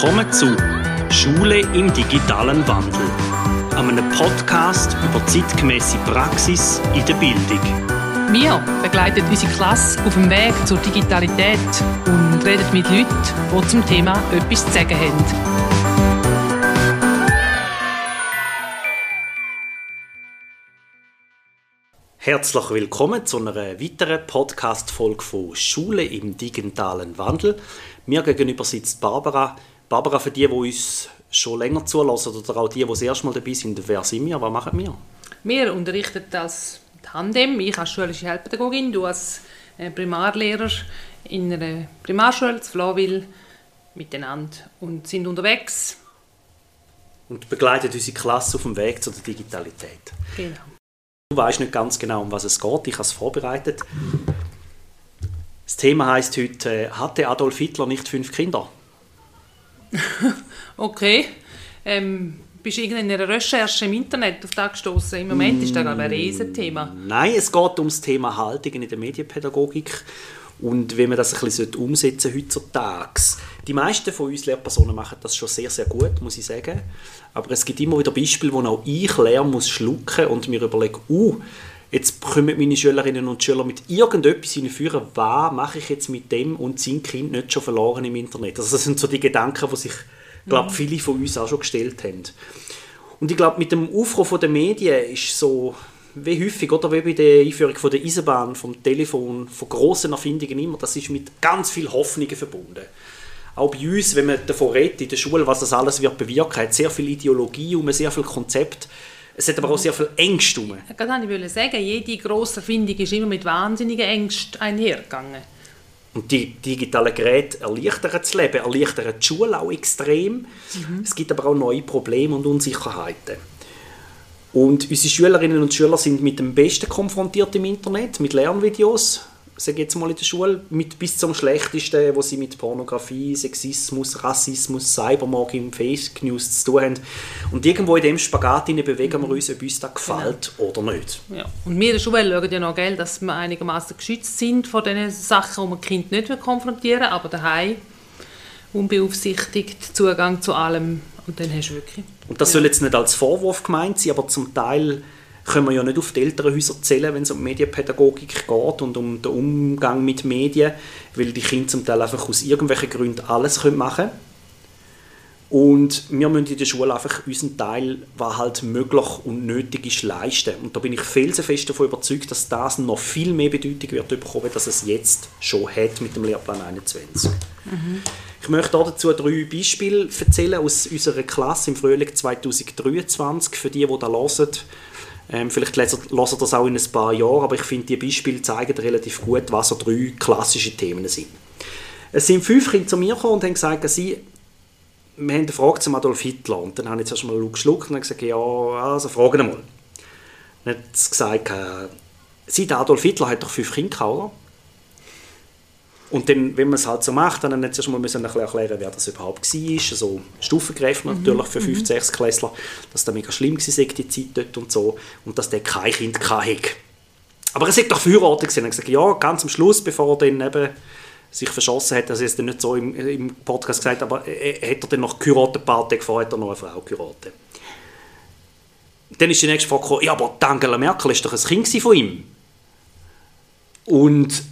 Willkommen zu Schule im digitalen Wandel, einem Podcast über zeitgemäße Praxis in der Bildung. Wir begleiten unsere Klasse auf dem Weg zur Digitalität und reden mit Leuten, die zum Thema etwas zu sagen haben. Herzlich willkommen zu einer weiteren Podcast-Folge von Schule im digitalen Wandel. Mir gegenüber sitzt Barbara. Barbara, für die, die uns schon länger zulassen oder auch die, die das erste Mal dabei sind, wer sind wir? Was machen wir? Wir unterrichten als Tandem, ich als schulische Heilpädagogin, du als äh, Primarlehrer in einer Primarschule zu Flawil miteinander und sind unterwegs. Und begleiten unsere Klasse auf dem Weg zur Digitalität. Genau. Du weißt nicht ganz genau, um was es geht. Ich habe es vorbereitet. Das Thema heißt heute: äh, Hatte Adolf Hitler nicht fünf Kinder? Okay. Ähm, bist du in einer Recherche im Internet auf das gestoßen? Im Moment ist das glaube ein Riesenthema. Nein, es geht um das Thema Haltung in der Medienpädagogik und wie man das ein bisschen umsetzen heutzutage. Die meisten von uns Lehrpersonen machen das schon sehr, sehr gut, muss ich sagen. Aber es gibt immer wieder Beispiele, wo auch ich lernen muss schlucken und mir überlege, uh, jetzt kommen meine Schülerinnen und Schüler mit irgendetwas hinführen, was mache ich jetzt mit dem und sind Kind nicht schon verloren im Internet? Also das sind so die Gedanken, die sich, glaube viele von uns auch schon gestellt haben. Und ich glaube, mit dem Aufruf der Medien ist so, wie häufig, oder wie bei der Einführung von der Eisenbahn, vom Telefon, von grossen Erfindungen immer, das ist mit ganz viel Hoffnungen verbunden. Auch bei uns, wenn man davon redet, in der Schule, was das alles wird bewirken, hat sehr viel Ideologie um, sehr viel Konzept. Es hat aber auch sehr viel Ängste um. Das wollte ich sagen, jede grosse Erfindung ist immer mit wahnsinnigen Ängsten einhergegangen. Und die digitalen Geräte erleichtern das Leben, erleichtern die Schule auch extrem. Es gibt aber auch neue Probleme und Unsicherheiten. Und unsere Schülerinnen und Schüler sind mit dem Besten konfrontiert im Internet, mit Lernvideos, sage jetzt mal in der Schule, mit bis zum Schlechtesten, wo sie mit Pornografie, Sexismus, Rassismus, Cybermobbing, Fake News zu tun haben. Und irgendwo in dem Spagat bewegen wir uns, ob uns das gefällt oder nicht. Ja. Und wir in der Schule schauen ja noch, gell, dass wir einigermaßen geschützt sind vor den Sachen, die man Kind nicht konfrontieren will, aber daheim unbeaufsichtigt Zugang zu allem und dann hast du wirklich... Und das soll jetzt nicht als Vorwurf gemeint sein, aber zum Teil können wir ja nicht auf die Elternhäuser zählen, wenn es um Medienpädagogik geht und um den Umgang mit Medien, weil die Kinder zum Teil einfach aus irgendwelchen Gründen alles machen können. Und wir müssen in der Schule einfach unseren Teil, was halt möglich und nötig ist, leisten. Und da bin ich felsenfest davon überzeugt, dass das noch viel mehr Bedeutung wird bekommen, als es jetzt schon hat mit dem Lehrplan 21. Ich möchte dazu drei Beispiele erzählen aus unserer Klasse im Frühling 2023, für die, die da hören. Ähm, vielleicht lesen ihr das auch in ein paar Jahren, aber ich finde, die Beispiele zeigen relativ gut, was so drei klassische Themen sind. Es sind fünf Kinder zu mir gekommen und haben gesagt, sie wir haben eine Frage zum Adolf Hitler. Und dann habe ich zuerst mal geschluckt und gesagt, ja, also fragen wir mal. Dann hat sie gesagt, äh, der Adolf Hitler hat doch fünf Kinder gehabt, oder? Und dann, wenn man es halt so macht, dann zuerst mal müssen ein bisschen erklären, wer das überhaupt war. Also stufengerecht natürlich für 5 6 Klässler, dass das mega schlimm war, die Zeit dort und so. Und dass der kein Kind hatte. Aber er sagt doch verheiratet. Er hat gesagt, ja, ganz am Schluss, bevor er dann eben sich verschossen hat, also ist dann nicht so im, im Podcast gesagt, aber äh, hat er dann noch geheiratet, ein paar Tage vorher hat er noch eine Frau geheiratet. Dann ist die nächste Frage gekommen, ja, aber Angela Merkel ist doch ein Kind von ihm. Und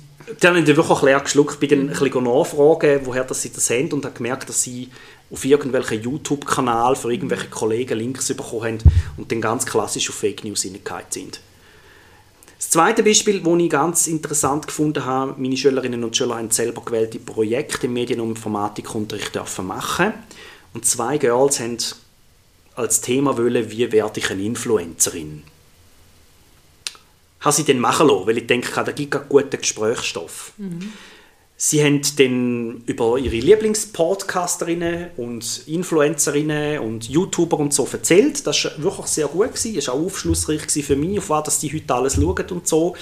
dann habe ich wirklich leer geschluckt, ein bisschen nachfragen, woher das sie das haben und habe gemerkt, dass sie auf irgendwelchen YouTube-Kanal für irgendwelche Kollegen Links bekommen haben und dann ganz klassisch auf Fake News hineingehauen sind. Das zweite Beispiel, das ich ganz interessant gefunden habe, meine Schülerinnen und Schüler haben selber gewählte Projekte im Medien- und Informatikunterricht dürfen machen. Und zwei Girls haben als Thema wollen, wie werde ich eine Influencerin? Habe sie dann machen lassen, weil ich denke, da gibt es guten Gesprächsstoff. Sie haben dann über ihre Lieblingspodcasterinnen und Influencerinnen und YouTuber und so erzählt. Das war wirklich sehr gut. Gewesen. Das war auch aufschlussreich für mich, auf was dass die heute alles schauen und so.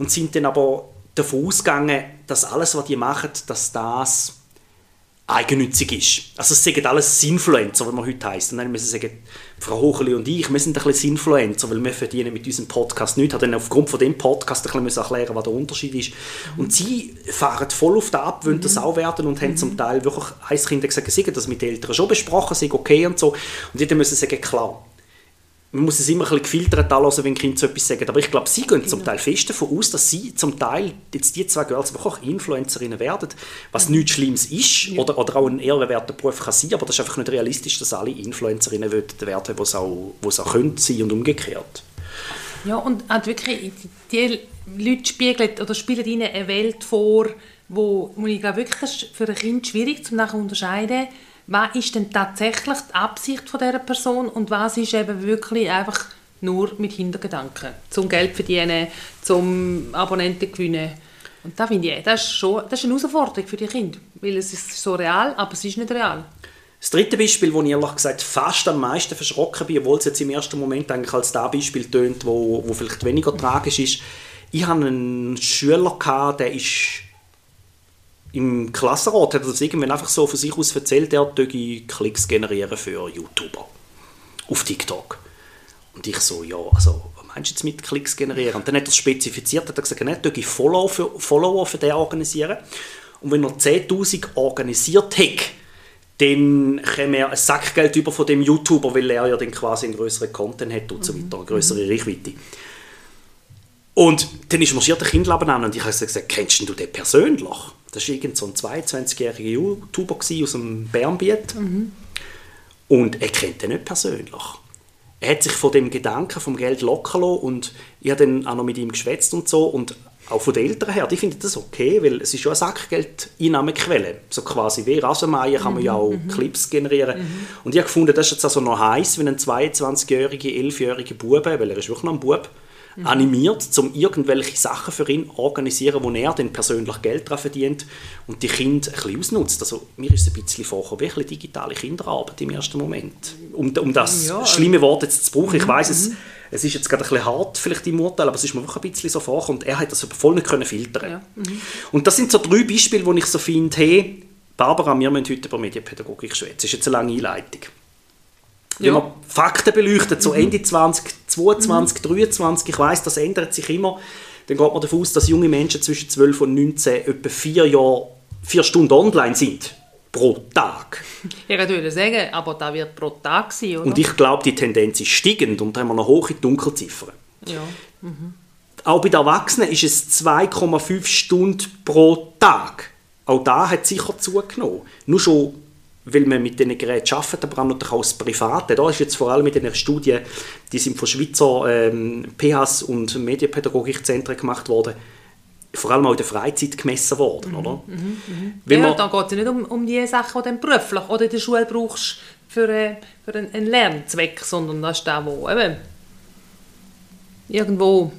Und sind dann aber davon ausgegangen, dass alles, was die machen, dass das eigennützig ist. Also es sagen alles Influencer, wie man heute heisst. Und dann müssen sie sagen, Frau Hocheli und ich, wir sind ein bisschen Influencer, weil wir verdienen mit unserem Podcast nichts. Ich dann aufgrund von dem Podcast ein bisschen erklären, was der Unterschied ist. Mhm. Und sie fahren voll auf den ab, wollen mhm. das auch werden und mhm. haben zum Teil wirklich eins Kinder gesagt, sie das mit den Eltern schon besprochen, sei okay und so. Und die müssen sagen, klar, man muss es immer ein bisschen gefiltert anhören, wenn Kinder so etwas sagen. Aber ich glaube, sie gehen zum Teil fest davon aus, dass sie zum Teil, jetzt die zwei Girls, wirklich Influencerinnen werden, was mhm. nichts Schlimmes ist ja. oder, oder auch ein ehrwerter Beruf kann sein, aber das ist einfach nicht realistisch, dass alle Influencerinnen werden, die es auch, wo es auch können sein und umgekehrt. Ja, und halt wirklich, die Leute spiegeln oder spielen ihnen eine Welt vor, wo, wo ich glaube wirklich für ein Kind schwierig zu unterscheiden was ist denn tatsächlich die Absicht von dieser Person und was ist eben wirklich einfach nur mit Hintergedanken, zum Geld verdienen, zum Abonnenten gewinnen. Und da finde ich, das ist, schon, das ist eine Herausforderung für die Kinder, weil es ist so real, aber es ist nicht real. Das dritte Beispiel, wo ich ehrlich gesagt fast am meisten verschrocken bin, obwohl es jetzt im ersten Moment eigentlich als das Beispiel tönt, wo, wo vielleicht weniger tragisch ist. Ich hatte einen Schüler, gehabt, der ist im Klassenrat hat er das irgendwann einfach so von sich aus erzählt, er würde Klicks generieren für YouTuber auf TikTok. Und ich so, ja, also, was meinst du jetzt mit Klicks generieren? Und dann hat er es spezifiziert, hat er gesagt, er würde Follower für, Follower für den organisieren. Und wenn er 10'000 organisiert hätte, dann käme er ein Sackgeld über von dem YouTuber, weil er ja dann quasi einen größeren Content hat und so weiter, eine größere mhm. Reichweite. Und dann ist marschiert der Kindlaben an und ich habe gesagt, kennst du den persönlich? Das war irgend so ein 22-jähriger YouTuber aus dem Bernbiet. Mhm. Und er kennt ihn nicht persönlich. Er hat sich von dem Gedanken vom Geld locker lassen und ich habe dann auch noch mit ihm geschwätzt und so und auch von den Eltern her, die finden das okay, weil es ist ja eine Sackgeld-Einnahmequelle. So quasi wie Rasenmäher kann man ja auch mhm. Clips generieren. Mhm. Und ich habe gefunden, das ist jetzt also noch heiß, wenn ein 22-jähriger, 11-jähriger Bube, weil er ist wirklich noch ein Bub, mhm. animiert, um irgendwelche Sachen für ihn zu organisieren, wo er dann persönlich Geld daran verdient und die Kinder ein bisschen ausnutzt. Also mir ist es ein bisschen vorgekommen, wie ein digitale Kinderarbeit im ersten Moment. Um, um das ja, schlimme Wort jetzt zu brauchen. Ich mhm, weiß es, mhm. es ist jetzt gerade ein bisschen hart vielleicht im Urteil, aber es ist mir wirklich ein bisschen so vorgekommen und er hat das voll nicht können filtern. Ja. Mhm. Und das sind so drei Beispiele, wo ich so finde, hey, Barbara, wir müssen heute über Medienpädagogik schwätzen. Das ist jetzt eine lange Einleitung. Wenn ja. man Fakten beleuchtet, so mhm. Ende 2022, mhm. 23, ich weiß, das ändert sich immer, dann geht man davon aus, dass junge Menschen zwischen 12 und 19 etwa vier, Jahre, vier Stunden online sind. Pro Tag. Ich würde sagen, aber da wird pro Tag sein, oder? Und ich glaube, die Tendenz ist steigend und da haben wir noch hohe Dunkelziffern. Ja. Mhm. Auch bei den Erwachsenen ist es 2,5 Stunden pro Tag. Auch da hat sicher zugenommen. Nur schon weil man mit diesen Geräten arbeitet, aber auch natürlich als Private. Da ist jetzt vor allem mit den Studien, die sind von Schweizer ähm, PHs und Medienpädagogikzentren gemacht worden, vor allem auch in der Freizeit gemessen worden. Mhm, oder? Mhm, mhm. Ja, da geht es ja nicht um, um die Sachen, die du beruflich oder in der Schule brauchst für, äh, für einen, einen Lernzweck, sondern das ist der, wo eben irgendwo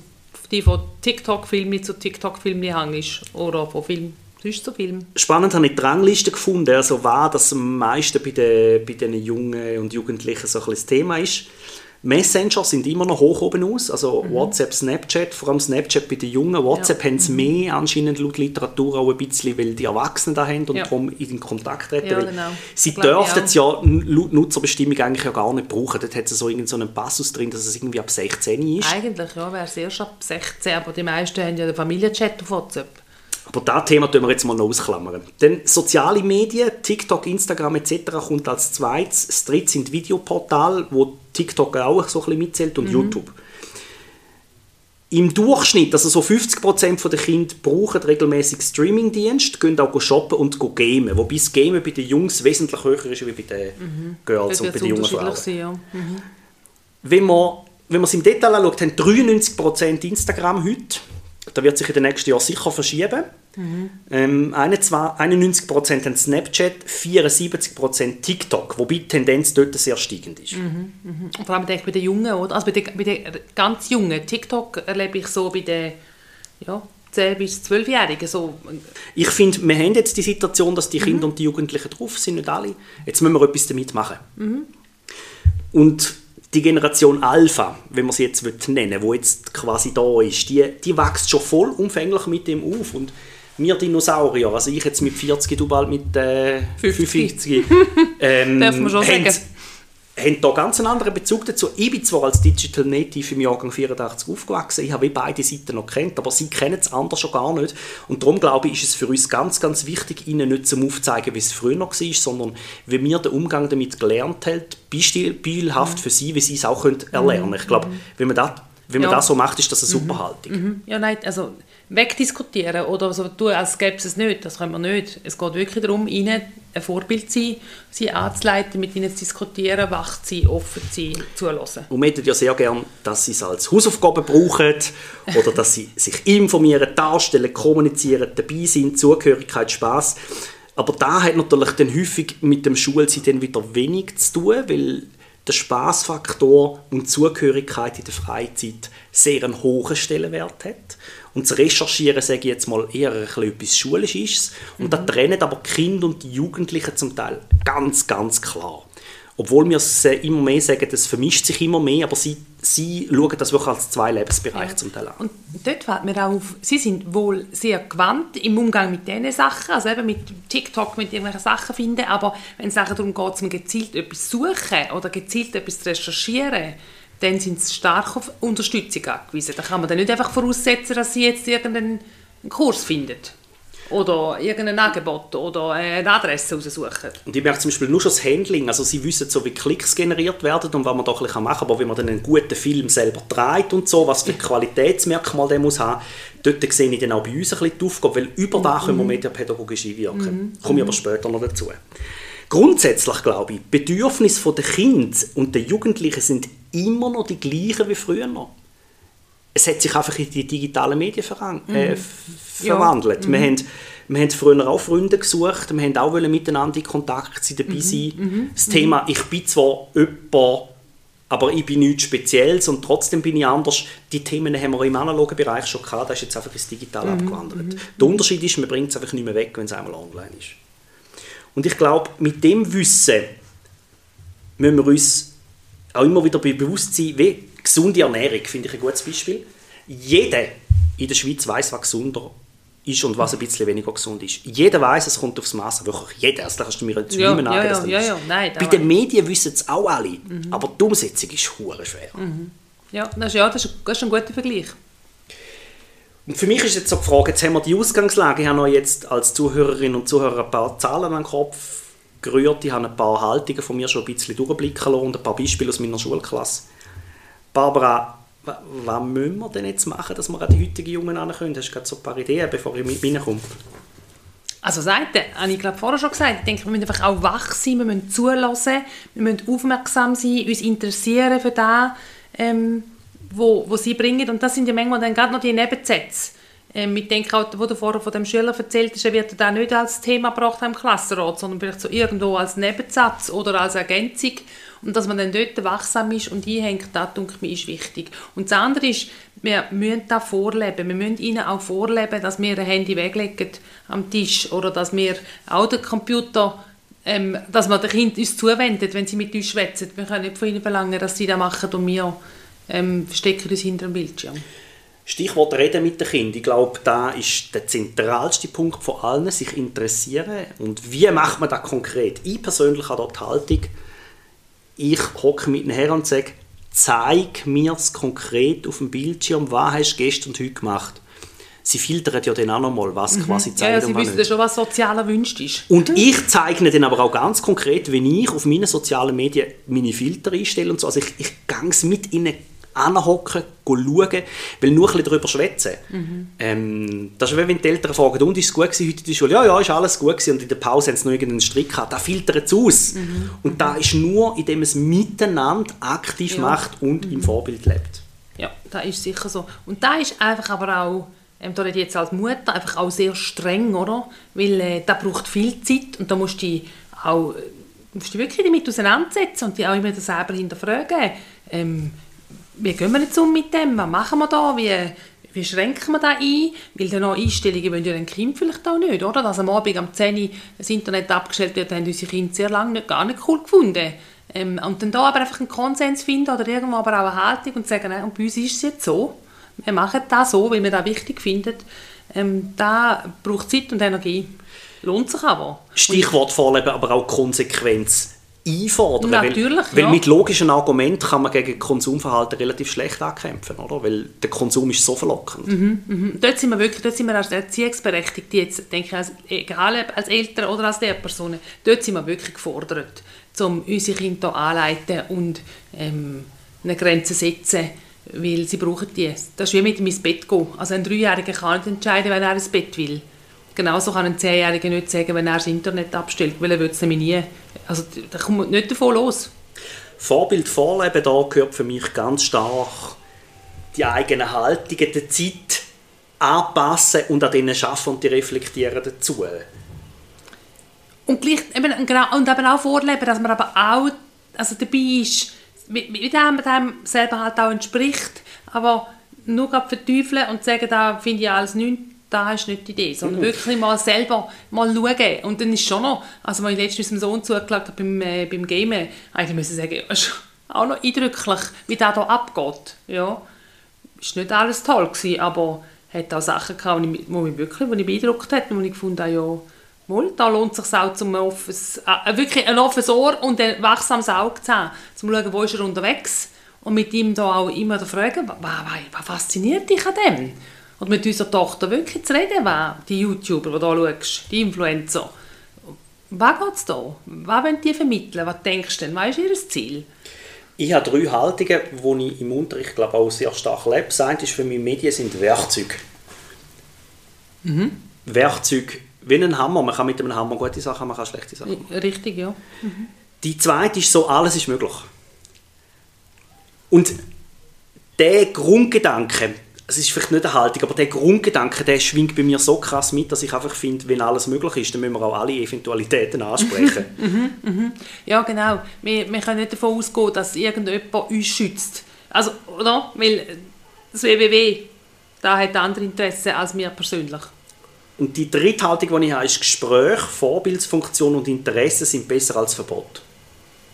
die von TikTok-Filmen zu TikTok-Filmen hängst oder von Filmen so Film? Spannend habe ich die Rangliste gefunden, also war, dass am meisten bei den, bei den Jungen und Jugendlichen so ein das Thema ist. Messenger sind immer noch hoch oben aus, also mhm. WhatsApp, Snapchat, vor allem Snapchat bei den Jungen. WhatsApp ja. haben es mhm. mehr anscheinend laut Literatur auch ein bisschen, weil die Erwachsenen da haben und ja. darum in den Kontakt treten. Ja, genau. Sie dürften es ja laut Nutzerbestimmung eigentlich ja gar nicht brauchen. Dort hat es so irgendeinen Passus drin, dass es irgendwie ab 16 ist. Eigentlich ja, wäre es erst ab 16, aber die meisten haben ja den Familienchat auf WhatsApp. Aber das Thema tun wir jetzt mal noch ausklammern. Denn soziale Medien, TikTok, Instagram etc. kommt als zweites. Das dritte sind Videoportale, wo TikTok auch so ein bisschen mitzählt und mhm. YouTube. Im Durchschnitt, also so 50% der Kinder brauchen regelmäßig Streamingdienst, gehen auch shoppen und gamen. Wobei das Gamen bei den Jungs wesentlich höher ist als bei den mhm. Girls und bei den jungen Frauen. Sein, ja. mhm. Wenn man wenn man es im Detail anschaut, haben 93% Instagram heute. Da wird sich in den nächsten Jahren sicher verschieben. Mhm. Ähm, 91% haben Snapchat, 74% TikTok, wobei die Tendenz dort sehr steigend ist. Mhm, mhm. Und vor allem bei den Jungen, oder? Also bei den, bei den ganz Jungen. TikTok erlebe ich so bei den ja, 10- bis 12-Jährigen. So. Ich finde, wir haben jetzt die Situation, dass die mhm. Kinder und die Jugendlichen drauf sind, nicht alle. Jetzt müssen wir etwas damit machen. Mhm. Und die Generation Alpha, wenn man sie jetzt nennen will, die jetzt quasi da ist, die, die wächst schon vollumfänglich mit dem auf. Und wir Dinosaurier, also ich jetzt mit 40, du bald mit äh, 50. 50, ähm, Darf man schon haben- sagen. Haben da ganz einen anderen Bezug dazu. Ich bin zwar als Digital Native im Jahrgang 84 aufgewachsen, ich habe beide Seiten noch kennt, aber sie kennen es anders schon gar nicht. Und darum glaube ich, ist es für uns ganz, ganz wichtig, ihnen nicht zum aufzeigen, wie es früher noch war, sondern wie wir den Umgang damit gelernt haben, beispielhaft für sie, wie sie es auch können erlernen können. Ich glaube, wenn man das wenn man Ja. das so macht, ist das eine super Haltung. Ja, nein, also wegdiskutieren oder so tun, als gäbe es es nicht, das können wir nicht. Es geht wirklich darum, ihnen ein Vorbild zu sein, sie anzuleiten, mit ihnen zu diskutieren, wach zu sein, offen zu sein, zuhören. Und wir hätten ja sehr gern, dass sie es als Hausaufgabe brauchen oder dass sie sich informieren, darstellen, kommunizieren, dabei sind, Zugehörigkeit, Spaß. Aber da hat natürlich dann häufig mit dem Schulzeit dann wieder wenig zu tun, weil der Spaßfaktor und Zugehörigkeit in der Freizeit sehr einen hohen Stellenwert hat. Und das Recherchieren, sage ich jetzt mal, eher ein bisschen etwas Schulisches. Und da trennen aber die Kinder und die Jugendlichen zum Teil ganz, ganz klar. Obwohl wir es äh, immer mehr sagen, das vermischt sich immer mehr, aber sie, sie schauen das wirklich als zwei Lebensbereiche zum Teil an. Und dort fällt mir auch auf, sie sind wohl sehr gewandt im Umgang mit diesen Sachen, also eben mit TikTok, mit irgendwelchen Sachen finden, aber wenn es darum geht, zum gezielt etwas zu suchen oder gezielt etwas zu recherchieren, dann sind sie stark auf Unterstützung angewiesen. Da kann man dann nicht einfach voraussetzen, dass sie jetzt irgendeinen Kurs finden oder irgendein Angebot oder eine Adresse raussuchen. Und ich merke zum Beispiel nur schon das Handling, also sie wissen so, wie Klicks generiert werden und was man da ein bisschen machen kann, aber wenn man dann einen guten Film selber dreht und so, was für Qualitätsmerkmal der muss haben, dort sehe ich dann auch bei uns ein bisschen die Aufgabe, weil über da können wir mediapädagogisch einwirken. Komme ich aber später noch dazu. Grundsätzlich glaube ich, die Bedürfnisse der Kinder und der Jugendlichen sind immer noch die gleichen wie früher noch. Es hat sich einfach in die digitalen Medien verang- äh, f- Ja. verwandelt. Wir, haben, wir haben früher auch Freunde gesucht, wir haben auch miteinander in Kontakt sein, dabei sein. Das Thema, ich bin zwar jemand, aber ich bin nichts Spezielles und trotzdem bin ich anders. Die Themen haben wir im analogen Bereich schon gehabt, das ist jetzt einfach ins Digitale abgewandert. Der Unterschied ist, man bringt es einfach nicht mehr weg, wenn es einmal online ist. Und ich glaube, mit dem Wissen müssen wir uns auch immer wieder bewusst sein, wie gesunde Ernährung, finde ich ein gutes Beispiel. Jeder in der Schweiz weiß, was gesunder ist und was ein bisschen weniger gesund ist. Jeder weiß, es kommt aufs Maß, wirklich jeder. Also, da kannst du mir jetzt Ja, mehr ja, ja, ja, ist. ja, nein, Bei den Medien wissen es auch alle, aber die Umsetzung ist hure schwer. Ja, das ist, ja, das ist, das ist ein guter Vergleich. Und für mich ist jetzt so die Frage, jetzt haben wir die Ausgangslage, ich habe euch jetzt als Zuhörerinnen und Zuhörer ein paar Zahlen den Kopf gerührt, ich habe ein paar Haltungen von mir schon ein bisschen durchblicken lassen und ein paar Beispiele aus meiner Schulklasse. Barbara, wa- was müssen wir denn jetzt machen, dass wir an die heutigen Jungen herankommen? Hast du gerade so ein paar Ideen, bevor ich mit reinkomme? Also Seite, habe ich glaube vorher schon gesagt, ich denke, wir müssen einfach auch wach sein, wir müssen zulassen, wir müssen aufmerksam sein, uns interessieren für das, ähm, wo, wo sie bringen. Und das sind ja manchmal dann gerade noch die Nebensätze. Ähm, ich denke auch, wo du vorher von dem Schüler erzählt hast, er wird da nicht als Thema gebracht im Klassenrat, sondern vielleicht so irgendwo als Nebensatz oder als Ergänzung. Und dass man dann dort wachsam ist und einhängt, das, denke ich, ist wichtig. Und das andere ist, wir müssen da vorleben. Wir müssen ihnen auch vorleben, dass wir ein Handy weglegen am Tisch oder dass wir auch den Computer, ähm, dass man den Kind uns zuwendet, wenn sie mit uns schwätzen. Wir können nicht von ihnen verlangen, dass sie das machen und wir ähm, verstecken uns hinter dem Bildschirm. Stichwort Reden mit den Kindern. Ich glaube, da ist der zentralste Punkt von allen, sich interessieren. Und wie macht man das konkret? Ich persönlich habe dort die Haltung, ich hocke mit ihnen her und sage, zeig mir es konkret auf dem Bildschirm, was hast du gestern und heute gemacht. Sie filtern ja dann auch nochmal, was quasi Ja, zeigen ja, sie und wissen ja schon, was sozial erwünscht ist. Und ich zeichne dann aber auch ganz konkret, wenn ich auf meinen sozialen Medien meine Filter einstelle und so. Also ich, ich gehe es mit ihnen anhocken, schauen, weil nur ein bisschen darüber schwätzen. Ähm, das ist wie wenn die Eltern fragen, und ist es gut gewesen heute in der Schule? Ja, ja, ist alles gut gewesen. Und in der Pause haben sie noch irgendeinen Strick gehabt. Da filtert es aus. Und da ist nur, indem es miteinander aktiv Ja. macht und im Vorbild lebt. Ja, das ist sicher so. Und da ist einfach aber auch, ähm, da jetzt als Mutter, einfach auch sehr streng, oder? Weil äh, da braucht viel Zeit und da musst du auch äh, musst du wirklich damit auseinandersetzen und dich auch immer selber hinterfragen. Ähm, wie gehen wir jetzt um mit dem? Was machen wir da? Wie, wie schränken wir da ein? Weil dann noch Einstellungen wollen ja ein Kind vielleicht auch nicht, oder? Dass am Abend am 10 Uhr das Internet abgestellt wird, haben unsere Kinder sehr lange nicht, gar nicht cool gefunden. Ähm, und dann da aber einfach einen Konsens finden oder irgendwo aber auch eine Haltung und sagen, nein, und bei uns ist es jetzt so. Wir machen das so, weil wir das wichtig finden. Ähm, da braucht Zeit und Energie. Lohnt sich aber. Stichwort Vorleben, aber auch Konsequenz einfordern. Natürlich, weil, ja. weil mit logischen Argumenten kann man gegen Konsumverhalten relativ schlecht ankämpfen, oder? Weil der Konsum ist so verlockend. Mhm. Dort sind wir wirklich, dort sind wir als Erziehungsberechtigte, jetzt denke ich, als, egal ob als Eltern oder als Lehrpersonen, dort sind wir wirklich gefordert, um unsere Kinder anleiten und ähm, eine Grenze setzen, weil sie brauchen die. Das ist wie mit ins Bett gehen. Also ein Dreijähriger kann nicht entscheiden, wenn er ins Bett will. Genauso kann ein Zehnjähriger nicht sagen, wenn er das Internet abstellt, weil er will es nämlich nie. Also da kommt man nicht davon los. Vorbild vorleben, da gehört für mich ganz stark die eigenen Haltungen, der Zeit anpassen und an denen arbeiten und die reflektieren dazu. Und, gleich, eben, genau, und eben auch vorleben, dass man aber auch also dabei ist, mit, mit dem, dem selber halt auch entspricht, aber nur verteufeln und sagen, da finde ich alles nichts, das ist nicht die Idee, sondern mhm. wirklich mal selber mal schauen. Und dann ist schon noch, also als ich letztens meinem Sohn zugeschaut habe beim, äh, beim Gamen, eigentlich müssen sagen, es ist auch noch eindrücklich, wie das hier abgeht. Ja, ist nicht alles toll gewesen, aber hat auch Sachen gehabt, die mich, die mich wirklich die mich beeindruckt hat und wo ich gefunden habe, ja, wohl, da lohnt es sich auch, zum offenes, äh, wirklich ein offenes Ohr und ein wachsames Auge zu haben, um zu schauen, wo ist er unterwegs und mit ihm da auch immer zu fragen, was, was, was fasziniert dich an dem? Und mit unserer Tochter wirklich zu reden, was die YouTuber, die du schaust, die Influencer, was geht es da? Was wollen die vermitteln? Was denkst du denn? Was ist ihr Ziel? Ich habe drei Haltungen, die ich im Unterricht glaube auch sehr stark lebe. Das eine ist für mich, Medien sind Werkzeuge. Mhm. Werkzeuge wie ein Hammer. Man kann mit einem Hammer gute Sachen, man kann schlechte Sachen machen. Richtig, ja. Mhm. Die zweite ist so, alles ist möglich. Und der Grundgedanke, es ist vielleicht nicht eine Haltung, aber der Grundgedanke, der schwingt bei mir so krass mit, dass ich einfach finde, wenn alles möglich ist, dann müssen wir auch alle Eventualitäten ansprechen. mhm, mhm. Ja, genau. Wir, wir können nicht davon ausgehen, dass irgendjemand uns schützt. Also, oder? Weil das WWW, da hat andere Interessen als wir persönlich. Und die dritte Haltung, die ich habe, ist Gespräch, Vorbildsfunktion und Interesse sind besser als Verbot.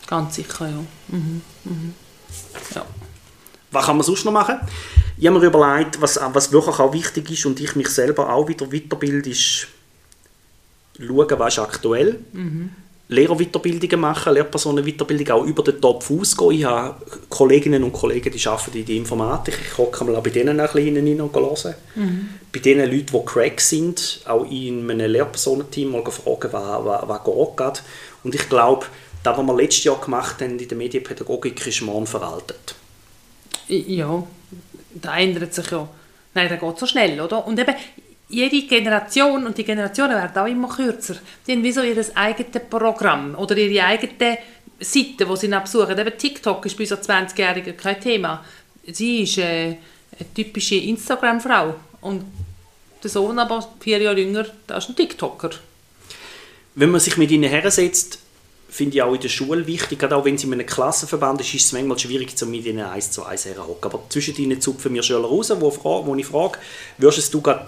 Ganz sicher, ja. Mhm. Mhm. ja. Was kann man sonst noch machen? Ich habe mir überlegt, was, was wirklich auch wichtig ist und ich mich selber auch wieder weiterbilde, ist schauen, was ist aktuell. Mhm. Lehrerweiterbildungen machen, Lehrpersonen-Weiterbildung auch über den Topf ausgehen. Ich habe Kolleginnen und Kollegen, die arbeiten in der Informatik. Ich hocke mal bei denen ein bisschen rein und hören. Mhm. Bei den Leuten, die Crack sind, auch in einem Lehrpersonenteam mal fragen, was, was, was geht. Und ich glaube, das, was wir letztes Jahr gemacht haben in der Medienpädagogik, ist morgen veraltet. Ja, da ändert sich ja. Nein, das geht so schnell, oder? Und eben, jede Generation, und die Generationen werden auch immer kürzer, die haben wie so ihr eigenes Programm oder ihre eigene Seite, die sie besuchen. Eben TikTok ist bei so 20-Jährigen kein Thema. Sie ist äh, eine typische Instagram-Frau und der Sohn aber vier Jahre jünger, das ist ein TikToker. Wenn man sich mit ihnen hersetzt, finde ich auch in der Schule wichtig, gerade auch wenn sie in einem Klassenverband ist, ist es manchmal schwierig, mit ihnen eins zu eins herzuhocken. Aber zwischen ihnen zupfen mir Schüler raus, wo, wo ich frage, würdest du gerade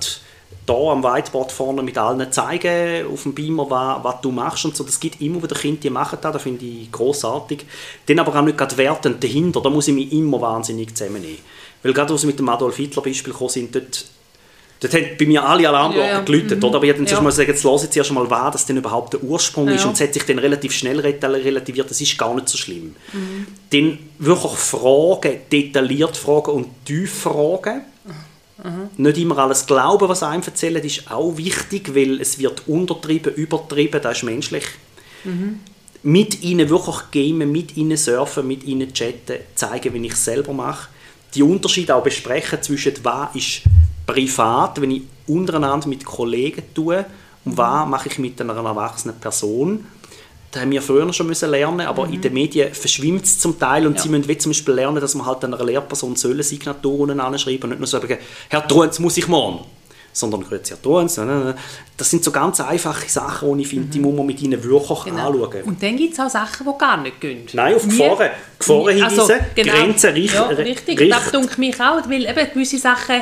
da am Whiteboard vorne mit allen zeigen, auf dem Beamer, was, was du machst und so. Das gibt immer wieder Kinder, die machen das, das finde ich großartig. Dann aber auch nicht gerade wertend dahinter, da muss ich mich immer wahnsinnig zusammennehmen. Weil gerade, als wir mit dem Adolf Hitler Beispiel gekommen sind, dort, dort haben bei mir alle Alarmglocken ja, ja. geläutet, mhm. oder? Aber ich habe dann ja. mal gesagt, jetzt hören Sie erst mal, was das denn überhaupt der Ursprung ja. ist und es hat sich dann relativ schnell relativiert, das ist gar nicht so schlimm. Mhm. Dann wirklich Fragen, detailliert Fragen und tief Fragen, Mhm. Nicht immer alles glauben, was einem erzählen, ist auch wichtig, weil es wird untertrieben, übertrieben, das ist menschlich. Mhm. Mit ihnen wirklich gamen, mit ihnen surfen, mit ihnen chatten, zeigen, wie ich es selber mache. Die Unterschiede auch besprechen zwischen was ist privat, wenn ich untereinander mit Kollegen tue und was mache ich mit einer erwachsenen Person das haben wir früher schon müssen lernen, aber mhm. in den Medien verschwimmt es zum Teil und ja. sie müssen zum Beispiel lernen, dass man halt einer Lehrperson sollen Signaturen anschreiben und nicht nur sagen, Herr Truenz, muss ich morgen sondern Grüezi Herr Truenz. Das sind so ganz einfache Sachen, die ich finde, mhm. die muss man mit ihnen wirklich genau. anschauen. Und dann gibt es auch Sachen, die gar nicht gehen. Nein, auf Gefahren, Gefahren also, hinweisen, genau. Grenzen richten. Ja, richtig, richt. das denke mich auch, weil eben gewisse Sachen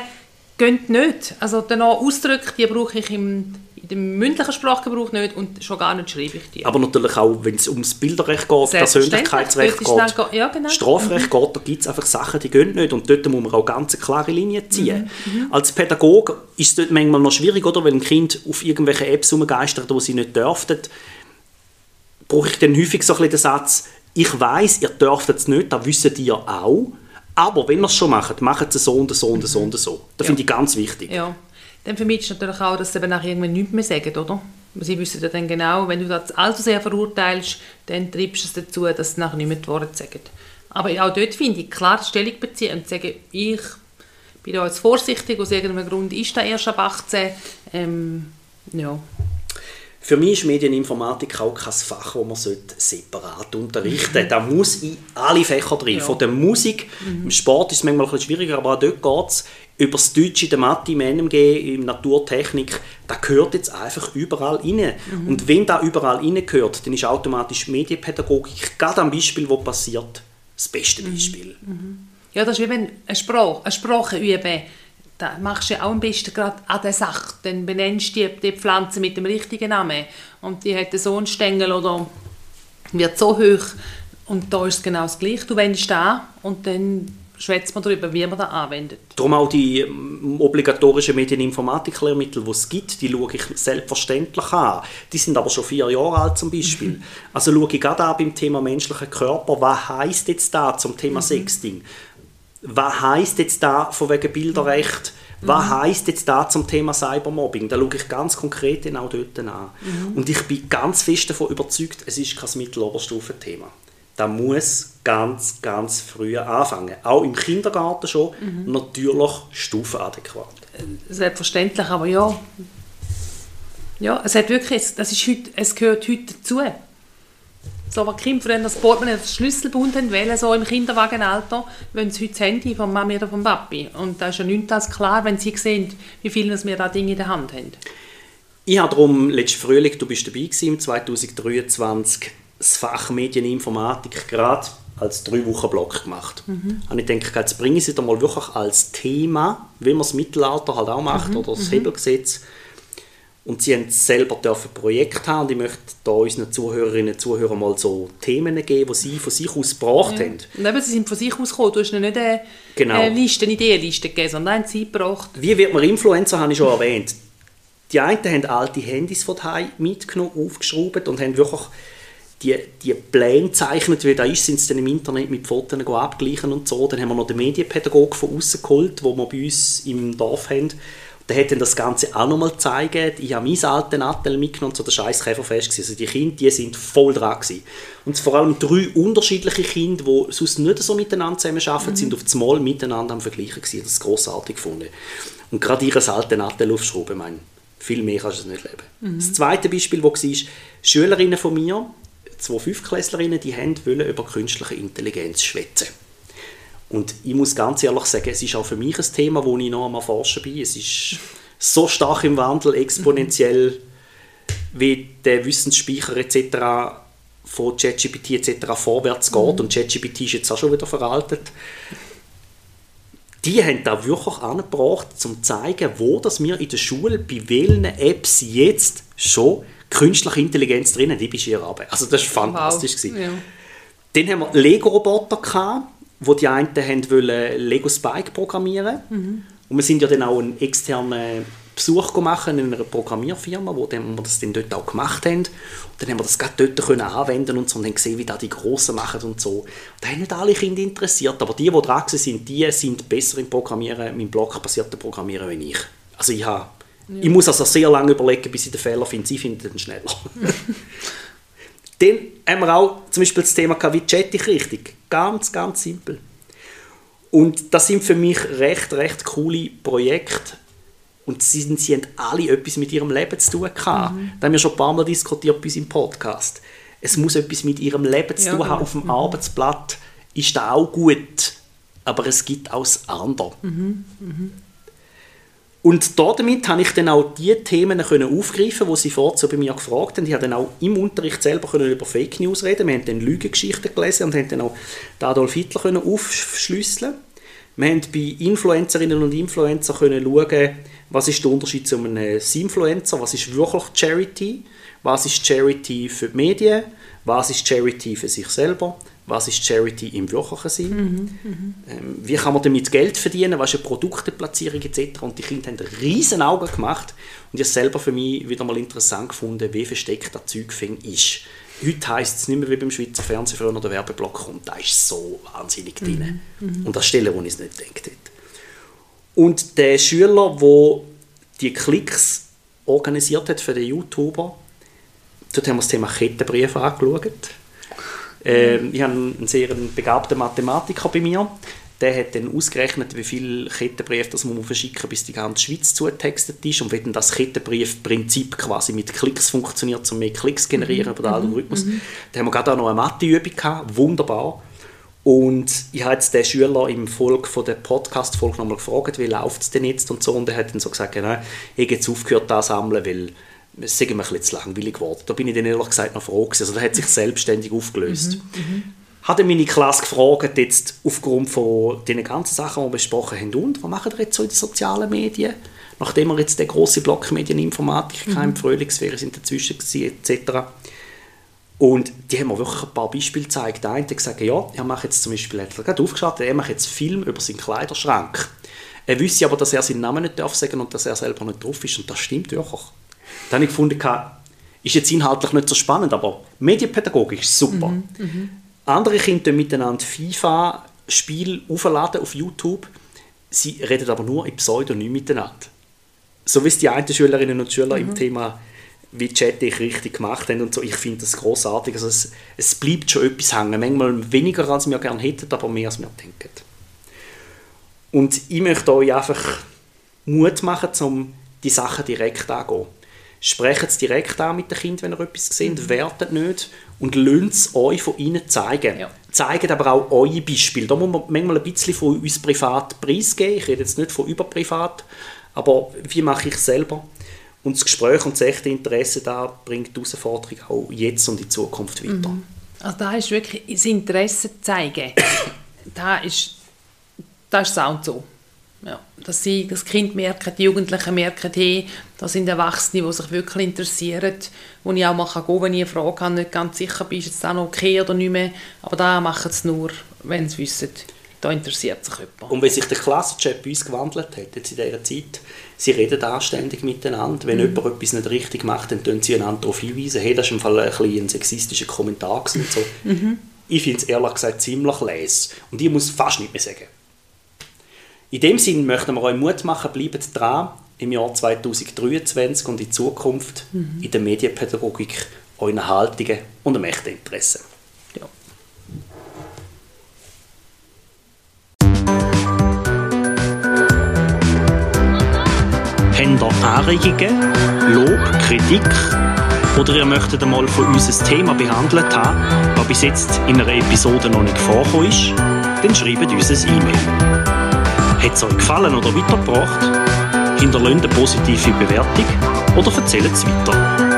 gehen nicht. Also den Ausdruck, die brauche ich im dem mündlichen Sprachgebrauch nicht und schon gar nicht schreibe ich die. Aber natürlich auch, wenn es ums Bilderrecht geht, Persönlichkeitsrecht geht, dann- ja, genau. Strafrecht geht, da gibt es einfach Sachen, die gehen nicht und dort muss man auch ganz eine klare Linie ziehen. Mhm, Als Pädagoge ist es dort manchmal noch schwierig, oder? wenn ein Kind auf irgendwelche Apps rumgeistert, wo sie nicht dürften, brauche ich dann häufig so ein bisschen den Satz, ich weiß, ihr dürft es nicht, das wisst ihr auch, aber wenn ihr es schon macht, macht es so und so und so und so. Das finde ich ganz wichtig. Ja. Dann vermittelst du natürlich auch, dass sie eben nachher irgendwann nichts mehr sagen, oder? Sie wissen ja dann genau, wenn du das allzu sehr verurteilst, dann treibst du es dazu, dass sie nachher nicht mehr die Worte sagen. Aber auch dort finde ich, klar Stellung beziehen und sagen, ich bin da jetzt vorsichtig, aus irgendeinem Grund ist da erst ab 18. Ähm, ja. Für mich ist Medieninformatik auch kein Fach, das man separat unterrichten sollte. Da muss in alle Fächer drin. Ja. Von der Musik, im Sport ist es manchmal ein bisschen schwieriger, aber auch dort geht es über das Deutsche, der Mathe, im NMG, in Naturtechnik. Da gehört jetzt einfach überall rein. Und wenn da überall rein gehört, dann ist automatisch Medienpädagogik, gerade am Beispiel, wo passiert, das beste Beispiel. Ja, das ist wie wenn eine Sprache, eine Sprache üben. Da machst du ja auch am besten gerade an der Sache. Dann benennst du die, die Pflanze mit dem richtigen Namen. Und die hat so einen Stängel oder wird so hoch. Und da ist es genau das Gleiche. Du wendest an und dann schwätzt man darüber, wie man das anwendet. Darum auch die ähm, obligatorischen Medieninformatik-Lehrmittel, die es gibt, die schaue ich selbstverständlich an. Die sind aber schon vier Jahre alt zum Beispiel. Also schaue ich gerade an beim Thema menschlicher Körper, was heisst jetzt da zum Thema Sexting? Was heisst jetzt da von wegen Bilderrecht? Was heisst jetzt da zum Thema Cybermobbing? Da schaue ich ganz konkret auch dort an. Und ich bin ganz fest davon überzeugt, es ist kein Mitteloberstufenthema. Da muss ganz, ganz früh anfangen. Auch im Kindergarten schon, natürlich stufenadäquat. Selbstverständlich, aber ja. Ja, es hat wirklich, das ist heute, es gehört heute dazu. So, was Kinder früher das Portemonnaie, das Schlüsselbund haben wollen, so im Kinderwagenalter, wollen sie heute das Handy von Mami oder vom Papi. Und da ist ja nicht als klar, wenn sie sehen, wie viel wir da Dinge in der Hand haben. Ich habe darum letzten Frühling, du bist dabei gewesen, im 2023, das Fach Medieninformatik gerade als drei Wochen Block gemacht. Und ich denke, jetzt bringe ich es wieder mal wirklich als Thema, wie man das Mittelalter halt auch macht, oder das Hebelgesetz. Und sie haben selber dürfen Projekt haben und ich möchte da unseren Zuhörerinnen und Zuhörern mal so Themen geben, die sie von sich aus gebracht haben. Und eben, sie sind von sich aus gekommen. Du hast ihnen nicht eine, Genau. eine Liste, eine Ideenliste gegeben, sondern haben sie gebracht. Wie wird man Influencer, habe ich schon erwähnt. Die einen haben alte Handys von daheim mitgenommen, aufgeschraubt und haben wirklich die, die Pläne gezeichnet, wie da ist, sind sie dann im Internet mit Fotos abgleichen und so. Dann haben wir noch den Medienpädagogen von außen geholt, wo wir bei uns im Dorf haben. Der hat dann das Ganze auch nochmal gezeigt. Ich habe mein alten Nattel mitgenommen, so der scheiß Käferfest. Also die Kinder, die sind voll dran gewesen. Und vor allem drei unterschiedliche Kinder, die sonst nicht so miteinander zusammenarbeiten, sind auf das Mal miteinander am Vergleichen gewesen. Das ist grossartig gefunden. Und gerade ihr alte Nattel aufschrauben, ich meine, viel mehr kannst du es nicht leben. Das zweite Beispiel, das war, Schülerinnen von mir, zwei Fünftklässlerinnen, die haben wollen über künstliche Intelligenz schwätzen. Und ich muss ganz ehrlich sagen, es ist auch für mich ein Thema, wo ich noch am Erforschen bin. Es ist so stark im Wandel, exponentiell, wie der Wissensspeicher etc. von ChatGPT etc. vorwärts geht. Und ChatGPT ist jetzt auch schon wieder veraltet. Die haben da wirklich angebracht, um zu zeigen, wo dass wir in der Schule bei welchen Apps jetzt schon künstliche Intelligenz drin haben. Die bist hier runter. Also das war fantastisch. gewesen. Ja. Dann haben wir Lego-Roboter, gehabt, wo die einen haben wollen Lego Spike programmieren Und wir sind ja dann auch einen externen Besuch machen in einer Programmierfirma, wo dann wir das dann dort auch gemacht haben. Und dann haben wir das gerade dort können anwenden und so und haben gesehen, wie da die Grossen machen und so. Da haben nicht alle Kinder interessiert, aber die, die dran sind, die sind besser im Programmieren, im blockbasierten Programmieren, als ich. Also ich habe Ich muss also sehr lange überlegen, bis ich den Fehler finde. Sie finden den schneller. Dann haben wir auch zum Beispiel das Thema wie chatte ich richtig. Ganz, ganz simpel. Und das sind für mich recht, recht coole Projekte. Und sie, sind, sie haben alle etwas mit ihrem Leben zu tun gehabt. Da haben wir schon ein paar Mal diskutiert bei uns im Podcast. Es muss etwas mit ihrem Leben zu Ja, tun genau. haben. Auf dem Arbeitsblatt ist das auch gut. Aber es gibt auch das andere. Und damit habe ich dann auch die Themen aufgreifen, die sie vorher so bei mir gefragt haben. Ich habe dann auch im Unterricht selber über Fake News reden. Wir haben dann Lügengeschichten gelesen und haben dann auch Adolf Hitler können aufschlüsseln. Wir haben bei Influencerinnen und Influencern können schauen, was ist der Unterschied zu einem Influencer, was ist wirklich Charity, was ist Charity für die Medien, was ist Charity für sich selber, was ist Charity im wirklichen Sinn, mhm, ähm, wie kann man damit Geld verdienen, was ist eine Produkteplatzierung etc. Und die Kinder haben riesen Augen gemacht und ich habe selber für mich wieder mal interessant gefunden, wie versteckt das Zeug ist. Heute heisst es nicht mehr wie beim Schweizer Fernsehen früher noch der Werbeblock kommt, da ist so wahnsinnig drin. Mhm. Und das Stelle, wo ich es nicht gedacht hätte. Und der Schüler, der die Klicks organisiert hat für den YouTuber, dort haben wir das Thema Kettenbrief angeschaut. Ähm, ich habe einen sehr begabten Mathematiker bei mir. Der hat dann ausgerechnet, wie viele Kettenbriefe das man verschicken muss, bis die ganze Schweiz zugetextet ist und wie dann das Kettenbriefprinzip quasi mit Klicks funktioniert, um mehr Klicks zu generieren über den mhm. Algorithmus. Mhm. Da haben wir gerade auch noch eine Matheübung gehabt, wunderbar. Und ich habe jetzt den Schüler im Folge von der Podcast-Folge nochmal gefragt, wie läuft es denn jetzt und so. Und er hat dann so gesagt, ja, ich habe jetzt aufgehört, das sammeln, weil sei mir ein bisschen zu langweilig geworden. Da bin ich dann ehrlich gesagt noch froh gewesen. Also der hat sich selbstständig aufgelöst. Mhm, mhm. Hat meine Klasse gefragt, jetzt aufgrund von den ganzen Sachen, die wir besprochen haben, und was machen wir jetzt so in den sozialen Medien? Nachdem wir jetzt den grossen Block Medieninformatik mhm. im Frühlingsferien sind dazwischen gewesen, etc. Und die haben mir wirklich ein paar Beispiele gezeigt. Der eine hat gesagt, ja, er macht jetzt zum Beispiel, er hat gerade aufgeschaltet, er macht jetzt Film über seinen Kleiderschrank. Er wüsste aber, dass er seinen Namen nicht darf sagen und dass er selber nicht drauf ist. Und das stimmt wirklich. Dann habe ich gefunden, ist jetzt inhaltlich nicht so spannend, aber medienpädagogisch super. Mhm, mhm. Andere Kinder miteinander FIFA-Spiel aufladen auf YouTube. Sie reden aber nur in Pseudonym miteinander. So wie es die einen Schülerinnen und Schüler mhm. im Thema wie Chat ich richtig gemacht haben und so. Ich finde das großartig. Also es, es bleibt schon etwas hängen. Manchmal weniger, als wir gerne hätten, aber mehr, als wir denken. Und ich möchte euch einfach Mut machen, um die Sachen direkt anzugehen. Sprecht es direkt an mit den Kindern, wenn ihr etwas seht, mhm. wertet nicht und lasst es euch von ihnen zeigen. Ja. Zeigt aber auch eure Beispiele. Da muss man manchmal ein bisschen von uns privat preisgeben. Ich rede jetzt nicht von überprivat, aber wie mache ich es selber? Und das Gespräch und das echte Interesse da bringt die Herausforderung auch jetzt und in Zukunft weiter. Mhm. Also da ist wirklich das Interesse zeigen. da ist, das ist Sound so. Ja, dass sie, das Kind merken, die Jugendlichen merken, hey, da sind Erwachsene, die sich wirklich interessieren, wo ich auch mal gehen kann, wenn ich eine Frage habe, nicht ganz sicher bin, ist es dann okay oder nicht mehr, aber da machen sie es nur, wenn sie wissen, da interessiert sich jemand. Und wenn sich der Klassenchat bei uns gewandelt hat, jetzt in dieser Zeit, sie reden anständig miteinander. Wenn mhm. jemand etwas nicht richtig macht, dann tun sie einander darauf hinweisen. Hey, das ist im Fall ein, ein sexistischer Kommentar. Und so. Mhm. Ich finde es ehrlich gesagt ziemlich les. Und ich muss fast nicht mehr sagen. In dem Sinne möchten wir euch Mut machen, bleibt dran im Jahr 2023 und in Zukunft mhm. in der Medienpädagogik euren Haltungen und einem echten Interesse. Habt ihr Anregungen, Lob, Kritik oder ihr möchtet einmal von uns ein Thema behandelt haben, das bis jetzt in einer Episode noch nicht vorgekommen ist, dann schreibt uns ein E-Mail. Hat es euch gefallen oder weitergebracht? Hinterlasst eine positive Bewertung oder erzählt es weiter.